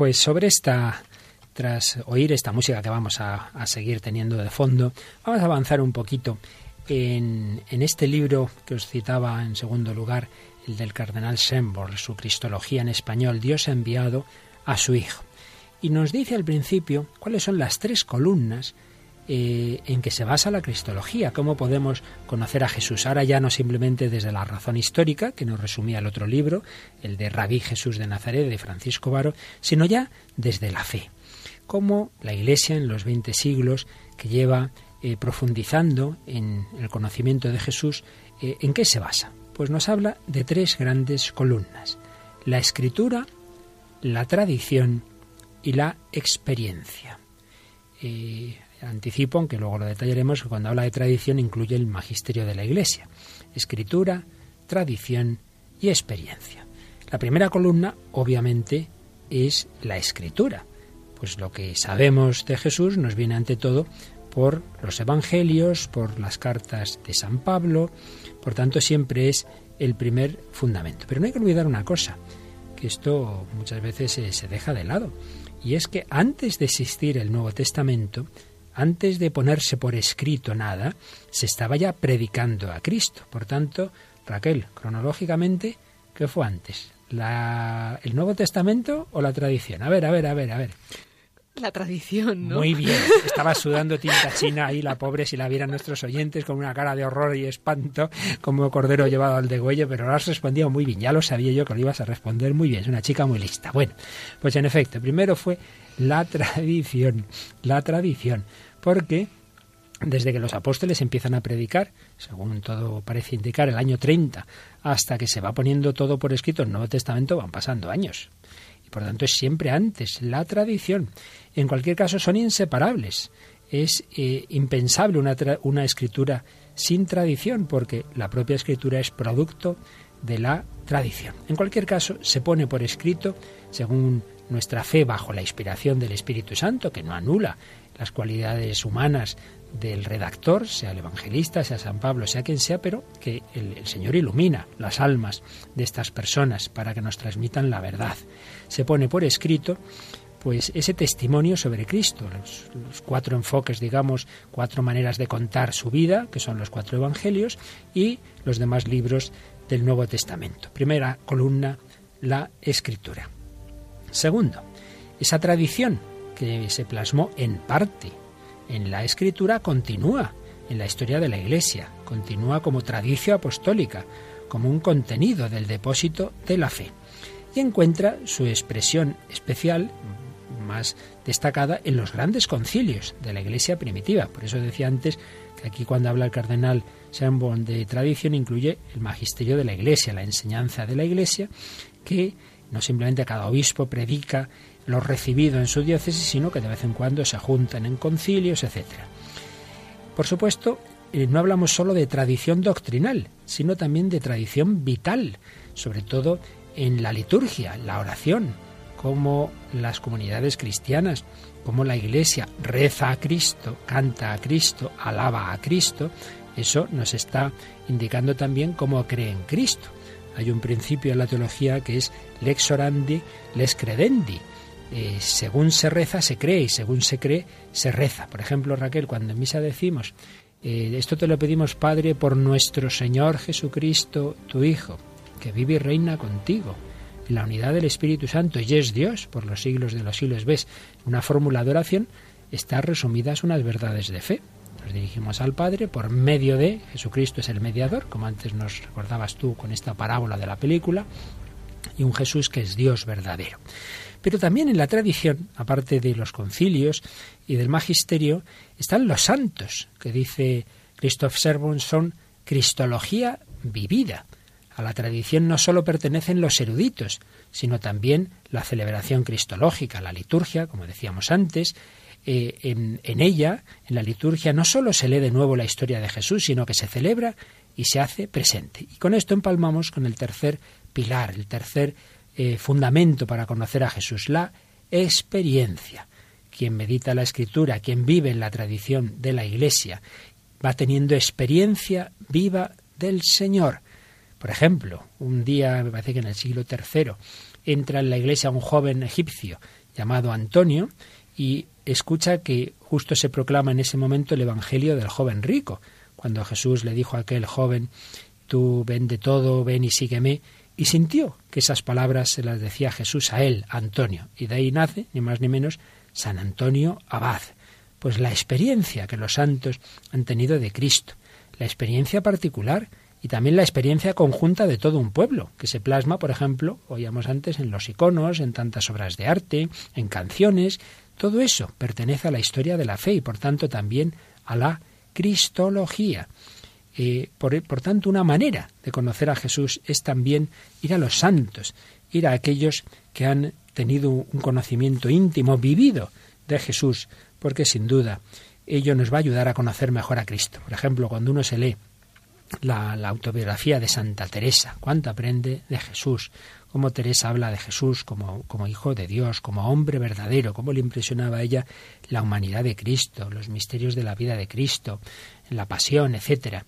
A: Pues sobre esta, tras oír esta música que vamos a, seguir teniendo de fondo, vamos a avanzar un poquito en, este libro que os citaba en segundo lugar, el del cardenal Sembor, su Cristología en español, Dios ha enviado a su Hijo. Y nos dice al principio cuáles son las tres columnas eh, en que se basa la cristología, cómo podemos conocer a Jesús. Ahora ya no simplemente desde la razón histórica, que nos resumía el otro libro, el de Rabí Jesús de Nazaret, de Francisco Varo, sino ya desde la fe. Cómo la Iglesia en los 20 siglos, que lleva eh, profundizando en el conocimiento de Jesús, eh, ¿en qué se basa? Pues nos habla de tres grandes columnas. La escritura, la tradición y la experiencia anticipo, aunque luego lo detallaremos, que cuando habla de tradición incluye el magisterio de la Iglesia. Escritura, tradición y experiencia. La primera columna, obviamente, es la escritura. Pues lo que sabemos de Jesús nos viene ante todo por los evangelios, por las cartas de San Pablo, por tanto siempre es el primer fundamento. Pero no hay que olvidar una cosa, que esto muchas veces se, se deja de lado, y es que antes de existir el Nuevo Testamento, antes de ponerse por escrito nada, se estaba ya predicando a Cristo. Por tanto, Raquel, cronológicamente, ¿qué fue antes? ¿El Nuevo Testamento o la tradición? A ver, a ver, a ver, a ver.
C: La tradición, ¿no?
A: Muy bien. Estaba sudando tinta china ahí la pobre, si la vieran nuestros oyentes, con una cara de horror y espanto, como cordero llevado al degüello, pero lo has respondido muy bien. Ya lo sabía yo que lo ibas a responder muy bien. Es una chica muy lista. Bueno, pues en efecto, primero fue la tradición. La tradición porque desde que los apóstoles empiezan a predicar, según todo parece indicar, el año 30, hasta que se va poniendo todo por escrito en el Nuevo Testamento, van pasando años. Por tanto es siempre antes, la tradición. En cualquier caso son inseparables. Es eh, impensable una, una escritura sin tradición, porque la propia escritura es producto de la tradición. En cualquier caso, se pone por escrito, según nuestra fe bajo la inspiración del Espíritu Santo, que no anula las cualidades humanas del redactor, sea el evangelista, sea San Pablo, sea quien sea, pero que el, Señor ilumina las almas de estas personas para que nos transmitan la verdad. Se pone por escrito pues ese testimonio sobre Cristo, los, cuatro enfoques, digamos, cuatro maneras de contar su vida, que son los cuatro evangelios, y los demás libros del Nuevo Testamento. Primera columna, la escritura. Segundo, esa tradición que se plasmó en parte en la escritura continúa en la historia de la Iglesia, continúa como tradición apostólica, como un contenido del depósito de la fe, y encuentra su expresión especial más destacada en los grandes concilios de la Iglesia primitiva. Por eso decía antes que aquí cuando habla el cardenal Sambon de tradición incluye el magisterio de la Iglesia, la enseñanza de la Iglesia, que no simplemente cada obispo predica lo recibido en su diócesis, sino que de vez en cuando se juntan en concilios, etc. Por supuesto, eh, no hablamos solo de tradición doctrinal, sino también de tradición vital, sobre todo en la liturgia, la oración, como las comunidades cristianas, como la Iglesia reza a Cristo, canta a Cristo, alaba a Cristo, eso nos está indicando también cómo cree en Cristo. Hay un principio en la teología que es lex orandi, lex credendi. Eh, según se reza, se cree, y según se cree, se reza. Por ejemplo, Raquel, cuando en misa decimos, eh, esto te lo pedimos, Padre, por nuestro Señor Jesucristo, tu Hijo, que vive y reina contigo la unidad del Espíritu Santo y es Dios por los siglos de los siglos. ¿Ves? Una fórmula de oración está resumidas unas verdades de fe. Nos dirigimos al Padre por medio de Jesucristo es el mediador, como antes nos recordabas tú con esta parábola de la película, y un Jesús que es Dios verdadero. Pero también en la tradición, aparte de los concilios y del magisterio, están los santos, que dice Christoph Servon, son cristología vivida. A la tradición no solo pertenecen los eruditos, sino también la celebración cristológica, la liturgia, como decíamos antes. Eh, en, ella, en la liturgia, no solo se lee de nuevo la historia de Jesús, sino que se celebra y se hace presente. Y con esto empalmamos con el tercer pilar, el tercer eh, fundamento para conocer a Jesús, la experiencia. Quien medita la escritura, quien vive en la tradición de la Iglesia, va teniendo experiencia viva del Señor. Por ejemplo, un día, me parece que en el siglo III, entra en la iglesia un joven egipcio llamado Antonio y escucha que justo se proclama en ese momento el Evangelio del joven rico, cuando Jesús le dijo a aquel joven, tú vende todo, ven y sígueme, y sintió que esas palabras se las decía Jesús a él, Antonio, y de ahí nace, ni más ni menos, San Antonio Abad, pues la experiencia que los santos han tenido de Cristo, la experiencia particular y también la experiencia conjunta de todo un pueblo, que se plasma, por ejemplo, oíamos antes, en los iconos, en tantas obras de arte, en canciones, todo eso pertenece a la historia de la fe y por tanto también a la cristología. Eh, por, por tanto, una manera de conocer a Jesús es también ir a los santos, ir a aquellos que han tenido un conocimiento íntimo, vivido de Jesús, porque sin duda ello nos va a ayudar a conocer mejor a Cristo. Por ejemplo, cuando uno se lee la, autobiografía de Santa Teresa, cuánto aprende de Jesús, cómo Teresa habla de Jesús como, como, hijo de Dios, como hombre verdadero, cómo le impresionaba a ella la humanidad de Cristo, los misterios de la vida de Cristo, la pasión, etcétera.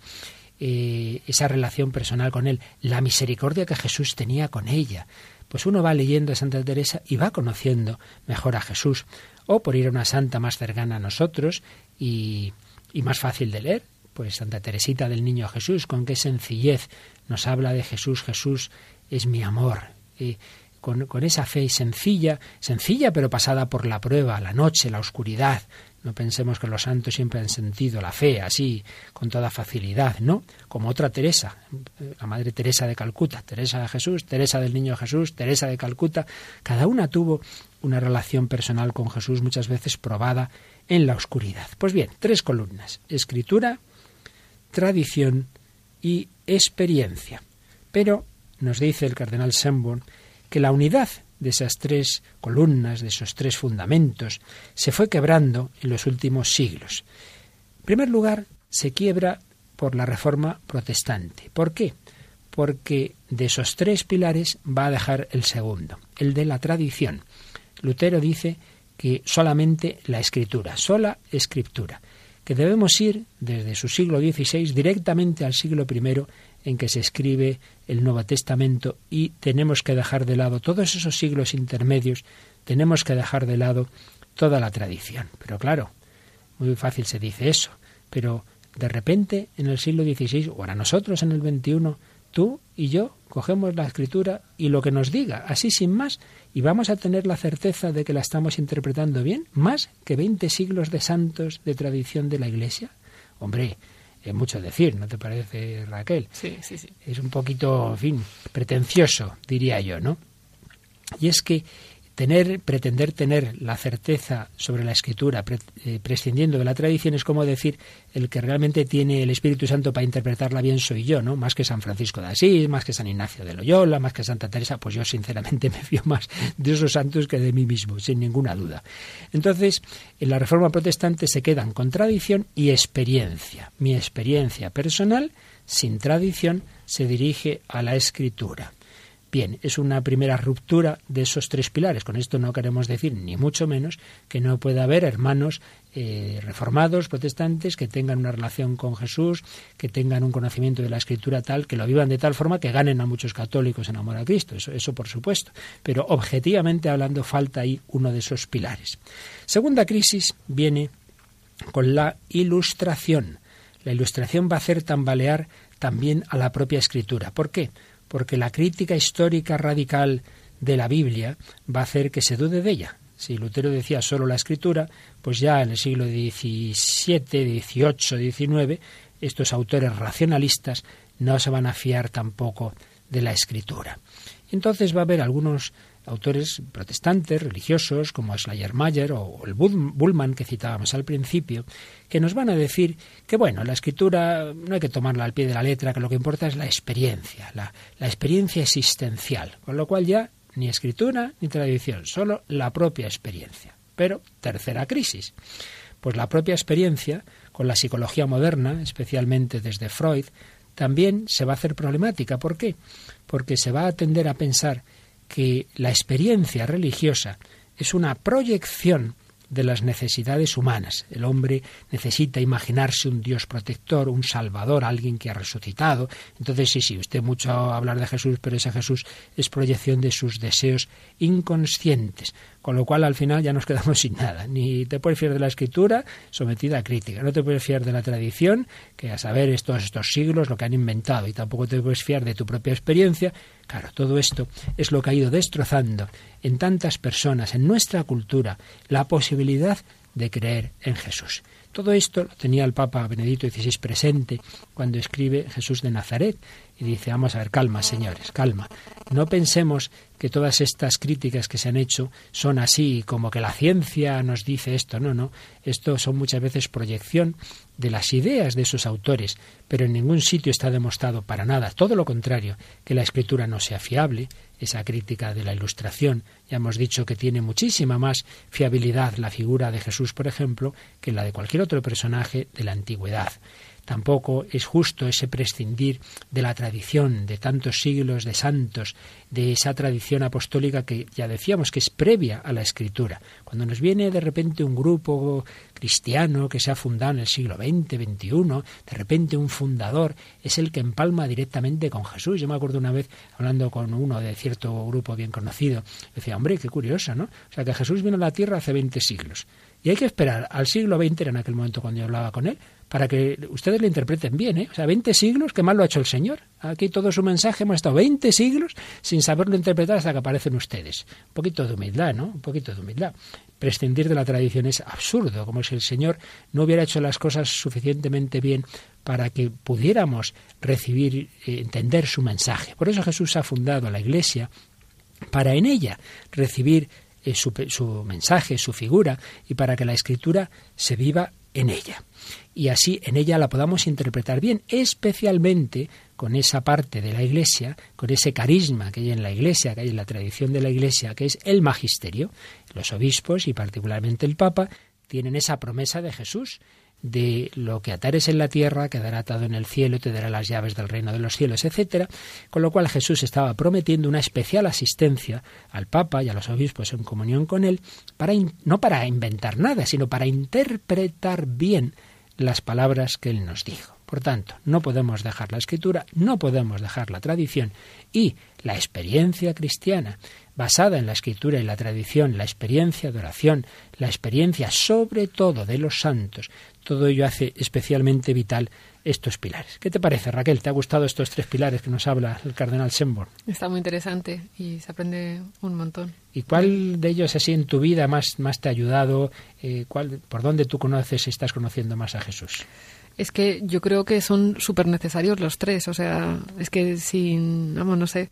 A: Eh, esa relación personal con él, la misericordia que Jesús tenía con ella. Pues uno va leyendo a Santa Teresa y va conociendo mejor a Jesús, o por ir a una santa más cercana a nosotros y, y más fácil de leer, pues Santa Teresita del Niño Jesús, con qué sencillez nos habla de Jesús, Jesús es mi amor. Y con, con, esa fe sencilla, sencilla pero pasada por la prueba, la noche, la oscuridad. No pensemos que los santos siempre han sentido la fe así, con toda facilidad, ¿no? Como otra Teresa, la Madre Teresa de Calcuta, Teresa de Jesús, Teresa del Niño Jesús, Teresa de Calcuta. Cada una tuvo una relación personal con Jesús muchas veces probada en la oscuridad. Pues bien, tres columnas. Escritura, tradición y experiencia. Pero nos dice el cardenal Semborn que la unidad de esas tres columnas, de esos tres fundamentos, se fue quebrando en los últimos siglos. En primer lugar, se quiebra por la reforma protestante. ¿Por qué? Porque de esos tres pilares va a dejar el segundo, el de la tradición. Lutero dice que solamente la escritura, sola escritura que debemos ir desde su siglo XVI directamente al siglo I en que se escribe el Nuevo Testamento y tenemos que dejar de lado todos esos siglos intermedios tenemos que dejar de lado toda la tradición. Pero claro, muy fácil se dice eso, pero de repente en el siglo XVI, o ahora nosotros en el XXI, tú y yo cogemos la escritura y lo que nos diga, así sin más, y vamos a tener la certeza de que la estamos interpretando bien, más que 20 siglos de santos de tradición de la Iglesia. Hombre, es mucho decir, ¿no te parece, Raquel?
C: Sí, sí, sí.
A: Es un poquito, en fin, pretencioso, diría yo, ¿no? Y es que tener, pretender tener la certeza sobre la escritura, eh, prescindiendo de la tradición, es como decir el que realmente tiene el Espíritu Santo para interpretarla bien soy yo, ¿no? Más que San Francisco de Asís, más que San Ignacio de Loyola, más que Santa Teresa, pues yo sinceramente me fío más de esos santos que de mí mismo, sin ninguna duda. Entonces, en la Reforma Protestante se quedan con tradición y experiencia. Mi experiencia personal, sin tradición, se dirige a la escritura. Bien, es una primera ruptura de esos tres pilares. Con esto no queremos decir, ni mucho menos, que no pueda haber hermanos eh, reformados, protestantes, que tengan una relación con Jesús, que tengan un conocimiento de la Escritura tal, que lo vivan de tal forma que ganen a muchos católicos en amor a Cristo. Eso, eso por supuesto. Pero objetivamente hablando, falta ahí uno de esos pilares. Segunda crisis viene con la ilustración. La ilustración va a hacer tambalear también a la propia escritura. ¿Por qué? Porque la crítica histórica radical de la Biblia va a hacer que se dude de ella. Si Lutero decía solo la escritura, pues ya en el siglo XVII, XVIII, XIX, estos autores racionalistas no se van a fiar tampoco de la escritura. Entonces va a haber algunos autores protestantes, religiosos, como Schleiermacher o el Bullman que citábamos al principio, que nos van a decir que, bueno, la escritura no hay que tomarla al pie de la letra, que lo que importa es la experiencia, la, la experiencia existencial, con lo cual ya ni escritura ni tradición, solo la propia experiencia. Pero, tercera crisis, pues la propia experiencia, con la psicología moderna, especialmente desde Freud, también se va a hacer problemática. ¿Por qué? Porque se va a tender a pensar que la experiencia religiosa es una proyección de las necesidades humanas. El hombre necesita imaginarse un Dios protector, un Salvador, alguien que ha resucitado. Entonces, sí, sí, usted mucho hablar de Jesús, pero ese Jesús es proyección de sus deseos inconscientes. Con lo cual al final ya nos quedamos sin nada. Ni te puedes fiar de la escritura sometida a crítica. No te puedes fiar de la tradición, que a saber estos, estos siglos lo que han inventado. Y tampoco te puedes fiar de tu propia experiencia. Claro, todo esto es lo que ha ido destrozando en tantas personas, en nuestra cultura, la posibilidad de creer en Jesús. Todo esto lo tenía el Papa Benedicto XVI presente cuando escribe Jesús de Nazaret y dice, vamos a ver, calma, señores, calma. No pensemos que todas estas críticas que se han hecho son así, como que la ciencia nos dice esto. No, no. Esto son muchas veces proyección de las ideas de esos autores, pero en ningún sitio está demostrado para nada, todo lo contrario, que la escritura no sea fiable, esa crítica de la ilustración. Ya hemos dicho que tiene muchísima más fiabilidad la figura de Jesús, por ejemplo, que la de cualquier otro personaje de la antigüedad. Tampoco es justo ese prescindir de la tradición de tantos siglos de santos, de esa tradición apostólica que ya decíamos que es previa a la escritura. Cuando nos viene de repente un grupo cristiano que se ha fundado en el siglo XX, XXI, de repente un fundador es el que empalma directamente con Jesús. Yo me acuerdo una vez hablando con uno de cierto grupo bien conocido, decía, hombre, qué curioso, ¿no? O sea, que Jesús vino a la tierra hace 20 siglos. Y hay que esperar al siglo XX, era en aquel momento cuando yo hablaba con él, para que ustedes le interpreten bien. ¿eh? O sea, 20 siglos, qué mal lo ha hecho el Señor. Aquí todo su mensaje hemos estado 20 siglos sin saberlo interpretar hasta que aparecen ustedes. Un poquito de humildad, ¿no? Un poquito de humildad. Prescindir de la tradición es absurdo, como si el Señor no hubiera hecho las cosas suficientemente bien para que pudiéramos recibir, eh, entender su mensaje. Por eso Jesús ha fundado la Iglesia para en ella recibir eh, su, su mensaje, su figura, y para que la Escritura se viva en ella. Y así en ella la podamos interpretar bien, especialmente con esa parte de la Iglesia, con ese carisma que hay en la Iglesia, que hay en la tradición de la Iglesia, que es el magisterio. Los obispos y particularmente el Papa tienen esa promesa de Jesús de lo que atares en la tierra quedará atado en el cielo te dará las llaves del reino de los cielos, etcétera, con lo cual Jesús estaba prometiendo una especial asistencia al Papa y a los obispos en comunión con él, para no para inventar nada, sino para interpretar bien las palabras que él nos dijo. Por tanto, no podemos dejar la escritura, no podemos dejar la tradición y la experiencia cristiana basada en la escritura y la tradición, la experiencia de oración, la experiencia sobre todo de los santos, todo ello hace especialmente vital estos pilares. ¿Qué te parece, Raquel? ¿Te ha gustado estos tres pilares que nos habla el cardenal Sembor?
C: Está muy interesante y se aprende un montón.
A: ¿Y cuál de ellos así en tu vida más, más te ha ayudado? Eh, ¿cuál, ¿Por dónde tú conoces y estás conociendo más a Jesús?
C: Es que yo creo que son súper necesarios los tres. O sea, es que sin, vamos, no sé,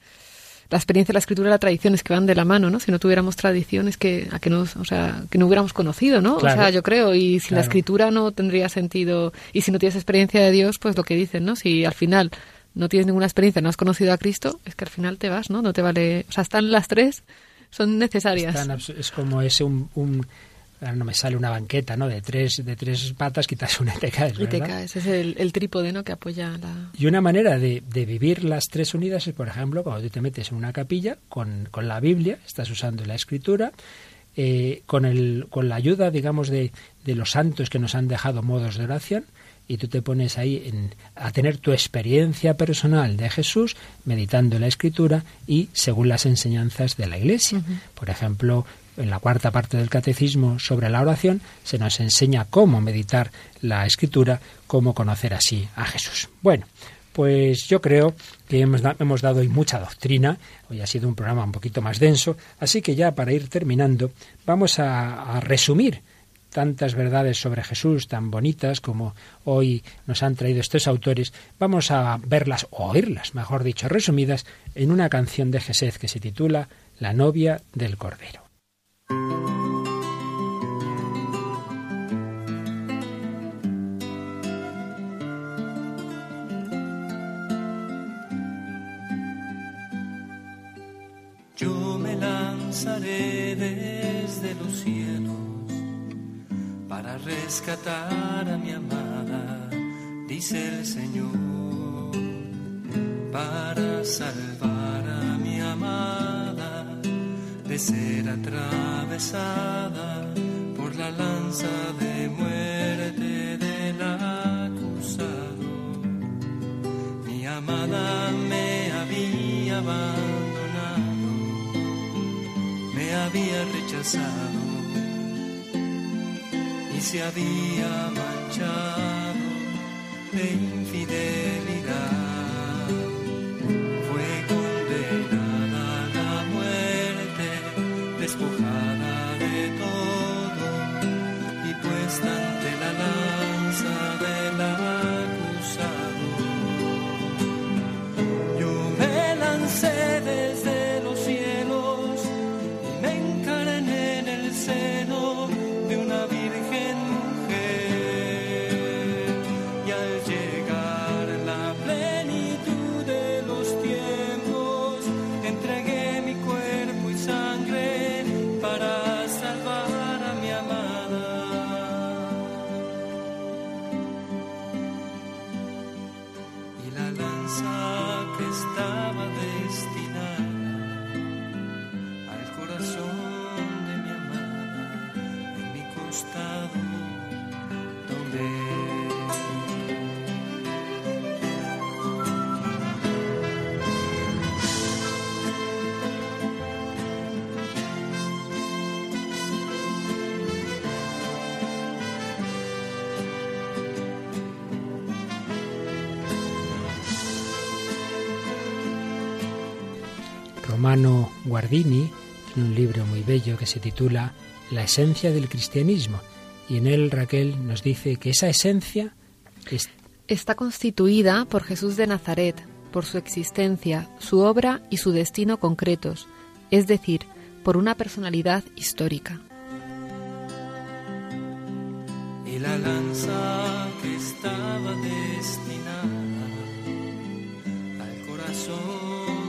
C: la experiencia, la escritura y la tradición es que van de la mano, ¿no? Si no tuviéramos tradiciones que a que no, o sea, que no hubiéramos conocido, ¿no? O sea, yo creo y sin la escritura no tendría sentido y si no tienes experiencia de Dios, pues lo que dicen, ¿no? Si al final no tienes ninguna experiencia, no has conocido a Cristo, es que al final te vas, ¿no? No te vale, o sea, están las tres son necesarias.
A: es como ese un ahora no me sale una banqueta, ¿no? De tres, de tres patas, quitas una y te caes.
C: Y te caes, es el, trípode, ¿no? Que apoya la...
A: Y una manera de, vivir las tres unidas es, por ejemplo, cuando tú te metes en una capilla con, la Biblia, estás usando la escritura, eh, con, el, con la ayuda, digamos, de, de los santos que nos han dejado modos de oración, y tú te pones ahí en, a tener tu experiencia personal de Jesús, meditando la escritura y según las enseñanzas de la Iglesia. Por ejemplo, en la cuarta parte del catecismo sobre la oración, se nos enseña cómo meditar la escritura, cómo conocer así a Jesús. Bueno, pues yo creo que hemos, hemos, dado hoy mucha doctrina, hoy ha sido un programa un poquito más denso, así que ya para ir terminando vamos a, a resumir tantas verdades sobre Jesús tan bonitas como hoy nos han traído estos autores, vamos a verlas o oírlas, mejor dicho, resumidas en una canción de Jesús que se titula La novia del Cordero.
F: Yo me lanzaré desde los cielos para rescatar a mi amada, dice el Señor, para salvar a mi amada de ser atravesada por la lanza de muerte del acusado. Mi amada me había abandonado, me había rechazado y se había manchado de infidelidad.
A: Romano Guardini tiene un libro muy bello que se titula La esencia del cristianismo y en él Raquel nos dice que esa esencia
C: está constituida por Jesús de Nazaret, por su existencia, su obra y su destino concretos, es decir, por una personalidad histórica.
F: Y la lanza que estaba destinada al corazón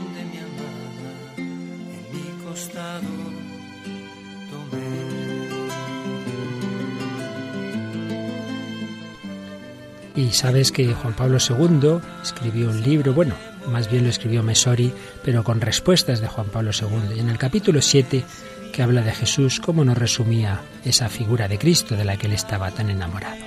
A: Y sabes que Juan Pablo II escribió un libro, bueno, más bien lo escribió Mesori, pero con respuestas de Juan Pablo II. Y en el capítulo 7, que habla de Jesús, cómo nos resumía esa figura de Cristo de la que él estaba tan enamorado.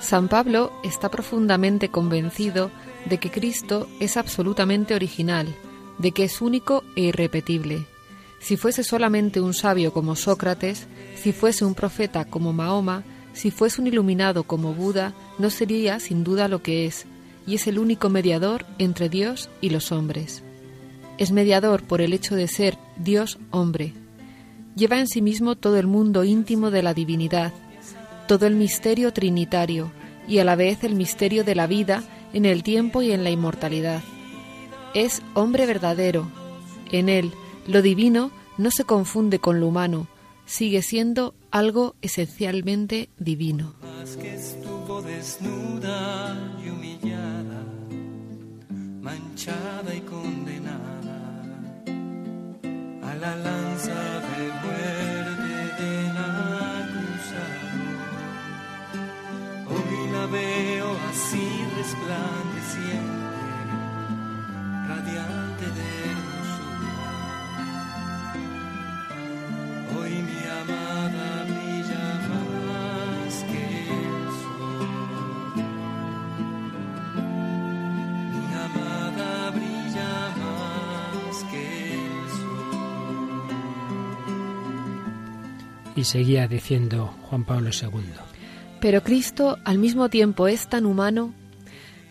C: San Pablo está profundamente convencido de que Cristo es absolutamente original, de que es único e irrepetible. Si fuese solamente un sabio como Sócrates, si fuese un profeta como Mahoma, si fuese un iluminado como Buda, no sería sin duda lo que es, y es el único mediador entre Dios y los hombres. Es mediador por el hecho de ser Dios hombre. Lleva en sí mismo todo el mundo íntimo de la divinidad, todo el misterio trinitario y a la vez el misterio de la vida en el tiempo y en la inmortalidad. Es hombre verdadero. En él, lo divino no se confunde con lo humano, sigue siendo algo esencialmente divino.
F: que estuvo desnuda y humillada, manchada y condenada a la lanza de muerte del acusado. Hoy la veo así resplandeciente, radiante de
A: Y seguía diciendo Juan Pablo II.
C: Pero Cristo al mismo tiempo es tan humano.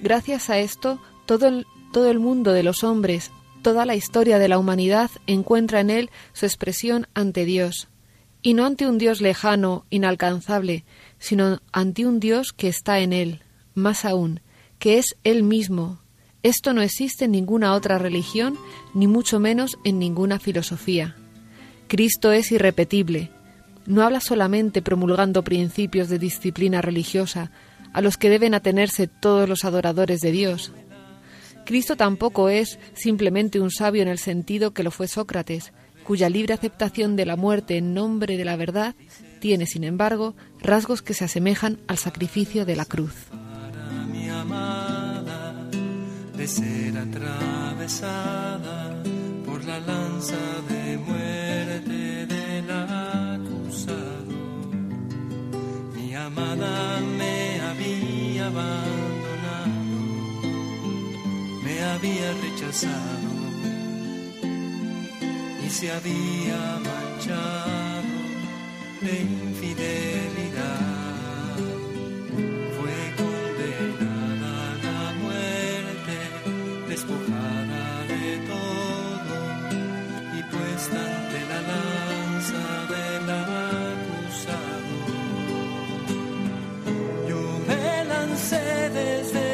C: Gracias a esto, todo el, todo el mundo de los hombres, toda la historia de la humanidad encuentra en él su expresión ante Dios. Y no ante un Dios lejano, inalcanzable, sino ante un Dios que está en él, más aún, que es él mismo. Esto no existe en ninguna otra religión, ni mucho menos en ninguna filosofía. Cristo es irrepetible, no habla solamente promulgando principios de disciplina religiosa a los que deben atenerse todos los adoradores de Dios. Cristo tampoco es simplemente un sabio en el sentido que lo fue Sócrates, cuya libre aceptación de la muerte en nombre de la verdad tiene, sin embargo, rasgos que se asemejan al sacrificio de la cruz.
F: para mi amada de ser atravesada por la lanza de muerte del acusado. Mi amada me había abandonado, me había rechazado y se había manchado de infidelidad fue condenada a la muerte, despojada de todo y puesta ante la lanza del acusado. Yo me lancé desde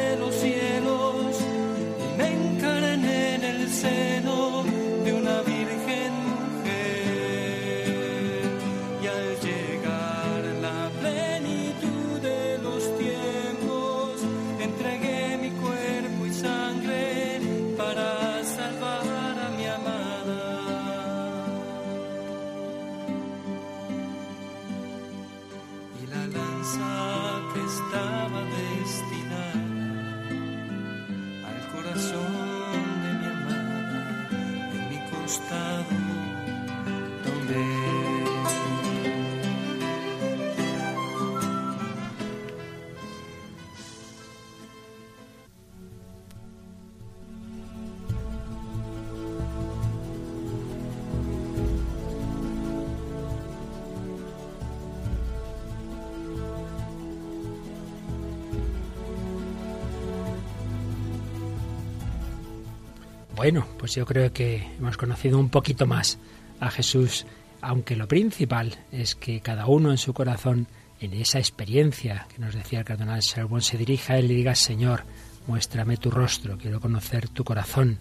A: pues yo creo que hemos conocido un poquito más a Jesús, aunque lo principal es que cada uno en su corazón, en esa experiencia que nos decía el cardenal Sherborne, se dirija a él y diga, Señor, muéstrame tu rostro, quiero conocer tu corazón.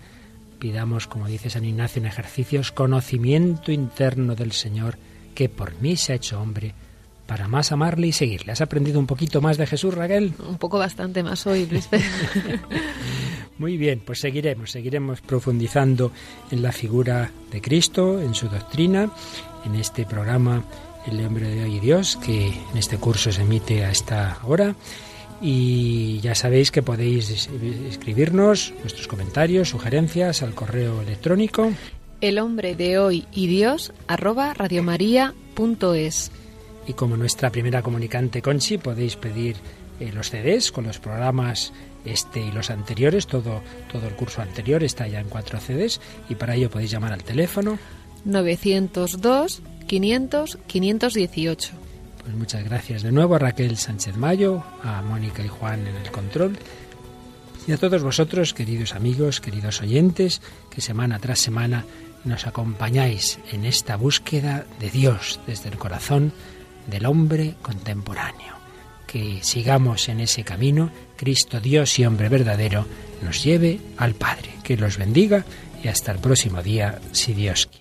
A: Pidamos, como dice San Ignacio en ejercicios, conocimiento interno del Señor, que por mí se ha hecho hombre, para más amarle y seguirle. ¿Has aprendido un poquito más de Jesús, Raquel?
C: Un poco bastante más hoy, Luis.
A: Muy bien, pues seguiremos, seguiremos profundizando en la figura de Cristo, en su doctrina, en este programa El hombre de hoy y Dios, que en este curso se emite a esta hora. Y ya sabéis que podéis es- escribirnos vuestros comentarios, sugerencias al correo electrónico.
C: El hombre de hoy y Dios arroba radiomaria.es.
A: Y como nuestra primera comunicante Conchi, podéis pedir eh, los CDs con los programas este y los anteriores, todo, todo el curso anterior está ya en cuatro CDs y para ello podéis llamar al teléfono
C: 902 500 518.
A: Pues muchas gracias de nuevo a Raquel Sánchez Mayo, a Mónica y Juan en el control y a todos vosotros, queridos amigos, queridos oyentes, que semana tras semana nos acompañáis en esta búsqueda de Dios desde el corazón del hombre contemporáneo. Que sigamos en ese camino, Cristo Dios y hombre verdadero nos lleve al Padre. Que los bendiga y hasta el próximo día, si Dios quiere.